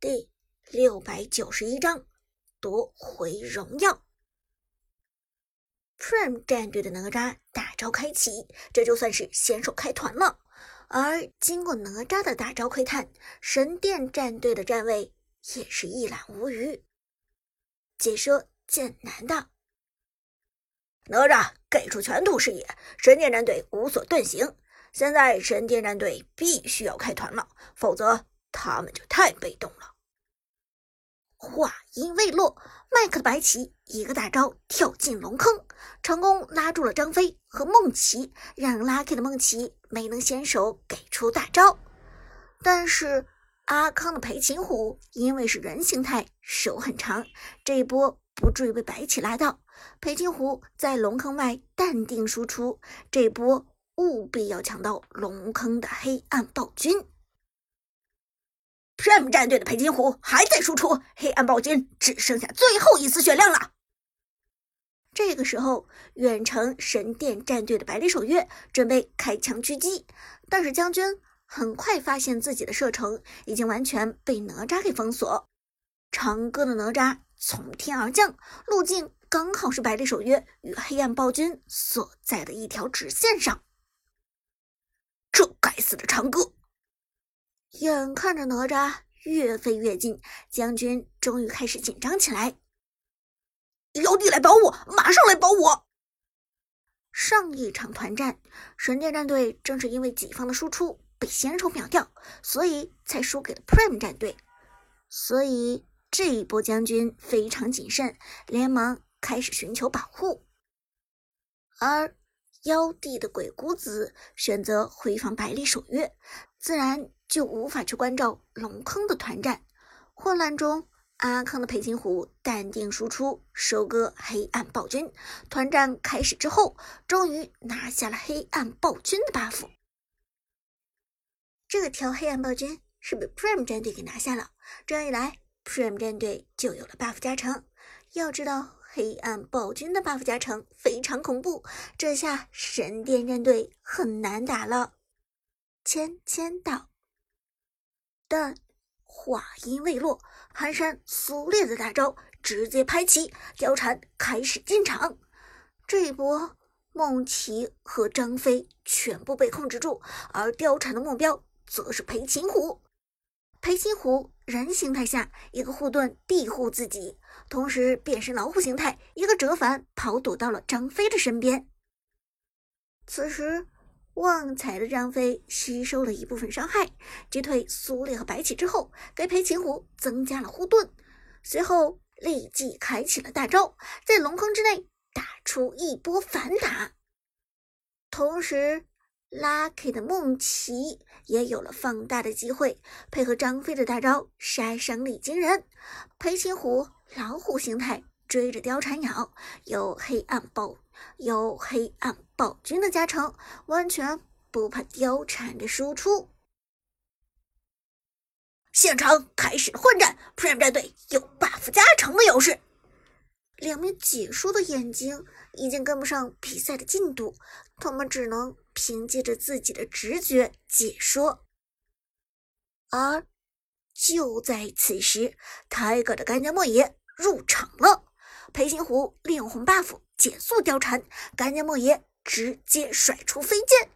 第六百九十一章夺回荣耀。Prime 战队的哪吒大招开启，这就算是先手开团了。而经过哪吒的大招窥探，神殿战队的站位也是一览无余。解说剑南道：哪吒给出全图视野，神殿战队无所遁形。现在神殿战队必须要开团了，否则。他们就太被动了。话音未落，麦克的白起一个大招跳进龙坑，成功拉住了张飞和梦琪，让 Lucky 的梦琪没能先手给出大招。但是阿康的裴擒虎因为是人形态，手很长，这一波不至于被白起拉到。裴擒虎在龙坑外淡定输出，这波务必要抢到龙坑的黑暗暴君。Prime 战队的裴擒虎还在输出，黑暗暴君只剩下最后一丝血量了。这个时候，远程神殿战队的百里守约准备开枪狙击，但是将军很快发现自己的射程已经完全被哪吒给封锁。长歌的哪吒从天而降，路径刚好是百里守约与黑暗暴君所在的一条直线上。这该死的长歌！眼看着哪吒越飞越近，将军终于开始紧张起来。妖帝来保我，马上来保我！上一场团战，神殿战队正是因为己方的输出被先手秒掉，所以才输给了 Prime 战队。所以这一波将军非常谨慎，连忙开始寻求保护。而妖帝的鬼谷子选择回防百里守约，自然。就无法去关照龙坑的团战，混乱中，阿康的裴擒虎淡定输出，收割黑暗暴君。团战开始之后，终于拿下了黑暗暴君的 buff。这条黑暗暴君是被 Prime 战队给拿下了，这样一来，Prime 战队就有了 buff 加成。要知道，黑暗暴君的 buff 加成非常恐怖，这下神殿战队很难打了。签签到。但话音未落，寒山苏烈的大招直接拍起，貂蝉开始进场。这一波，梦琪和张飞全部被控制住，而貂蝉的目标则是裴擒虎。裴擒虎人形态下一个护盾庇护自己，同时变身老虎形态，一个折返跑躲到了张飞的身边。此时。旺财的张飞吸收了一部分伤害，击退苏烈和白起之后，给裴擒虎增加了护盾，随后立即开启了大招，在龙坑之内打出一波反打。同时，Lucky 的梦琪也有了放大的机会，配合张飞的大招，杀伤力惊人。裴擒虎老虎形态追着貂蝉咬，有黑暗暴。有黑暗暴君的加成，完全不怕貂蝉的输出。现场开始混战，Prime 战队有 buff 加成的优势。两名解说的眼睛已经跟不上比赛的进度，他们只能凭借着自己的直觉解说。而就在此时，Tiger 的干将莫邪入场了，裴擒虎利用红 buff。减速貂蝉，干将莫邪直接甩出飞剑，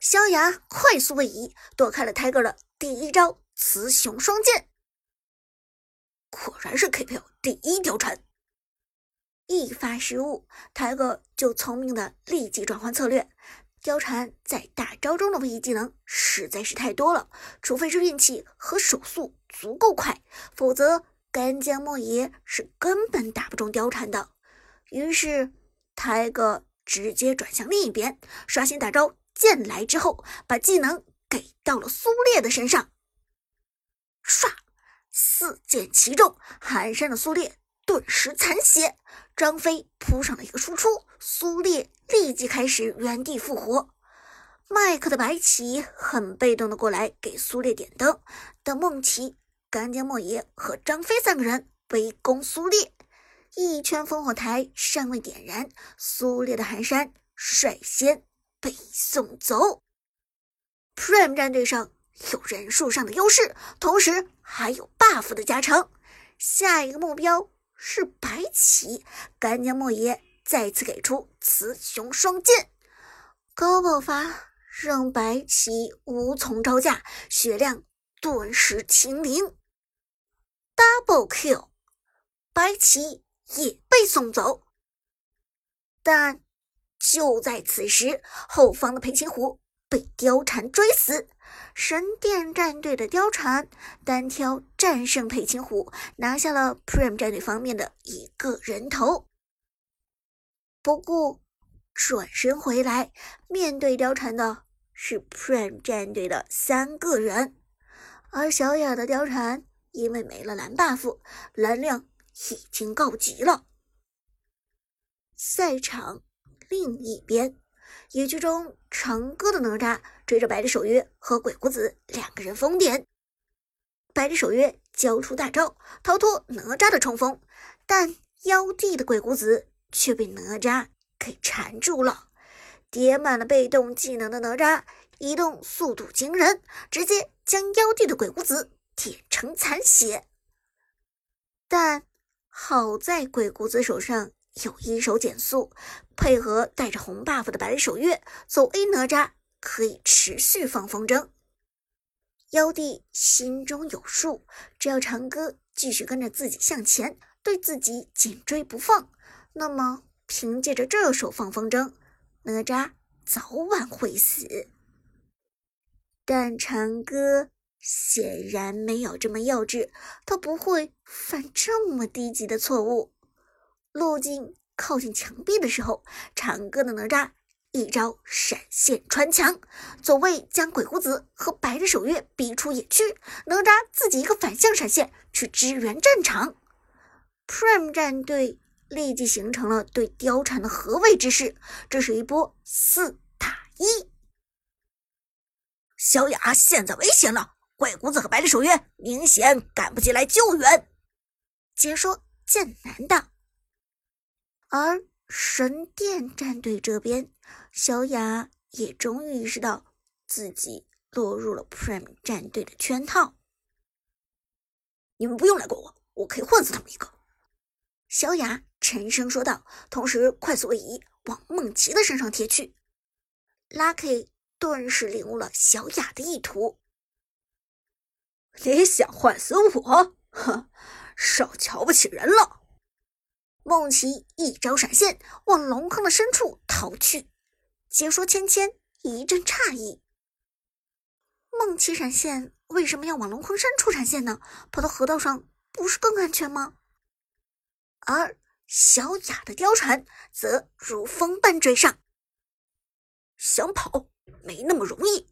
萧牙快速位移，躲开了 Tiger 的第一招雌雄双剑。果然是 KPL 第一貂蝉，一发失误，Tiger 就聪明的立即转换策略。貂蝉在大招中的位移技能实在是太多了，除非是运气和手速足够快，否则干将莫邪是根本打不中貂蝉的。于是。泰哥直接转向另一边，刷新大招剑来之后，把技能给到了苏烈的身上。唰，四剑齐中，寒山的苏烈顿时残血。张飞扑上了一个输出，苏烈立即开始原地复活。麦克的白起很被动的过来给苏烈点灯，但梦琪、干将莫邪和张飞三个人围攻苏烈。一圈烽火台尚未点燃，苏烈的寒山率先被送走。Prime 战队上有人数上的优势，同时还有 buff 的加成。下一个目标是白起，干将莫邪再次给出雌雄双剑，高爆发让白起无从招架，血量顿时清零。Double kill，白起也被送走。但就在此时，后方的裴擒虎被貂蝉追死。神殿战队的貂蝉单挑战胜裴擒虎，拿下了 Prime 战队方面的一个人头。不过转身回来，面对貂蝉的是 Prime 战队的三个人，而小雅的貂蝉。因为没了蓝 buff，蓝量已经告急了。赛场另一边，野区中长歌的哪吒追着百里守约和鬼谷子两个人疯癫。百里守约交出大招逃脱哪吒的冲锋，但妖帝的鬼谷子却被哪吒给缠住了。叠满了被动技能的哪吒移动速度惊人，直接将妖帝的鬼谷子。点成残血，但好在鬼谷子手上有一手减速，配合带着红 buff 的百里守约，走 A 哪吒可以持续放风筝。妖帝心中有数，只要长歌继续跟着自己向前，对自己紧追不放，那么凭借着这手放风筝，哪吒早晚会死。但长歌。显然没有这么幼稚，他不会犯这么低级的错误。路径靠近墙壁的时候，长歌的哪吒一招闪现穿墙，走位将鬼谷子和白日守月逼出野区，哪吒自己一个反向闪现去支援战场。Prime 战队立即形成了对貂蝉的合围之势，这是一波四打一。小雅现在危险了。鬼谷子和百里守约明显赶不及来救援，解说剑南道。而神殿战队这边，小雅也终于意识到自己落入了 Prime 战队的圈套。你们不用来管我，我可以换死他们一个。小雅沉声说道，同时快速位移往梦琪的身上贴去。Lucky 顿时领悟了小雅的意图。你想换死我？哼，少瞧不起人了！梦琪一招闪现，往龙坑的深处逃去。解说芊芊一阵诧异：梦琪闪现为什么要往龙坑深处闪现呢？跑到河道上不是更安全吗？而小雅的貂蝉则如风般追上，想跑没那么容易。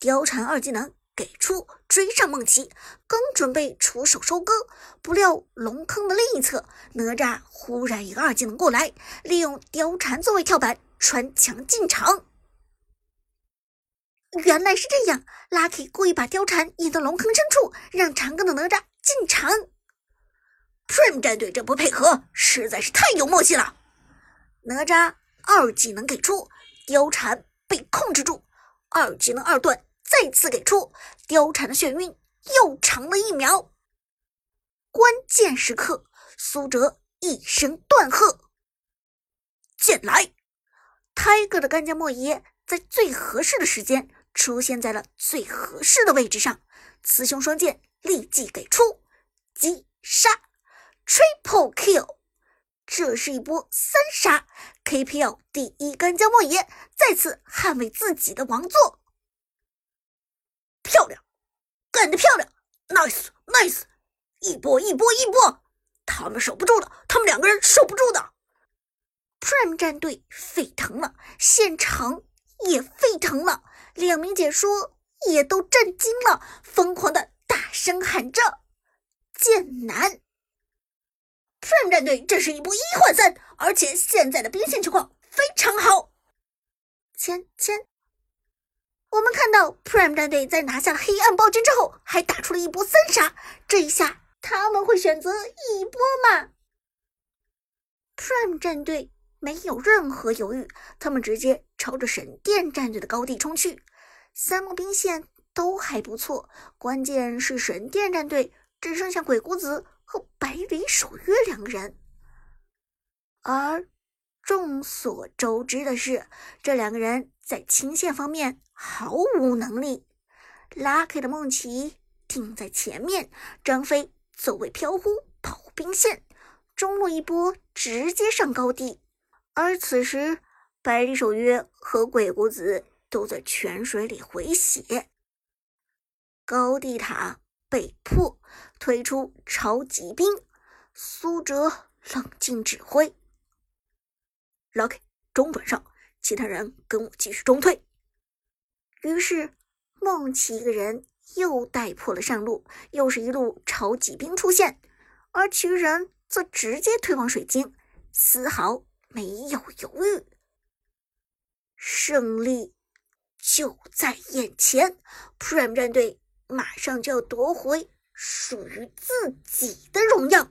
貂蝉二技能。给出追上梦琪，刚准备出手收割，不料龙坑的另一侧，哪吒忽然一个二技能过来，利用貂蝉作为跳板穿墙进场。原来是这样，Lucky 故意把貂蝉引到龙坑深处，让长庚的哪吒进场。Prime 战队这波配合实在是太有默契了。哪吒二技能给出，貂蝉被控制住，二技能二段。再次给出貂蝉的眩晕又长了一秒，关键时刻，苏哲一声断喝：“剑来！”泰戈的干将莫邪在最合适的时间出现在了最合适的位置上，雌雄双剑立即给出击杀，Triple Kill！这是一波三杀，KPL 第一干将莫邪再次捍卫自己的王座。漂亮，干得漂亮，nice，nice，一波一波一波，他们守不住的，他们两个人守不住的。Prime 战队沸腾了，现场也沸腾了，两名解说也都震惊了，疯狂的大声喊着：“剑南！”Prime 战队这是一波一换三，而且现在的兵线情况非常好。千千。我们看到 Prime 战队在拿下了黑暗暴君之后，还打出了一波三杀。这一下他们会选择一波吗？Prime 战队没有任何犹豫，他们直接朝着神殿战队的高地冲去。三路兵线都还不错，关键是神殿战队只剩下鬼谷子和百里守约两个人。而众所周知的是，这两个人在清线方面毫无能力。Lucky 的梦奇顶在前面，张飞走位飘忽，跑兵线，中路一波直接上高地。而此时，百里守约和鬼谷子都在泉水里回血，高地塔被迫推出超级兵，苏哲冷静指挥：“Lucky 中转上，其他人跟我继续中退。”于是梦奇一个人又带破了上路，又是一路超级兵出现，而其余人则直接退往水晶，丝毫没有犹豫。胜利就在眼前，Prime 战队马上就要夺回属于自己的荣耀。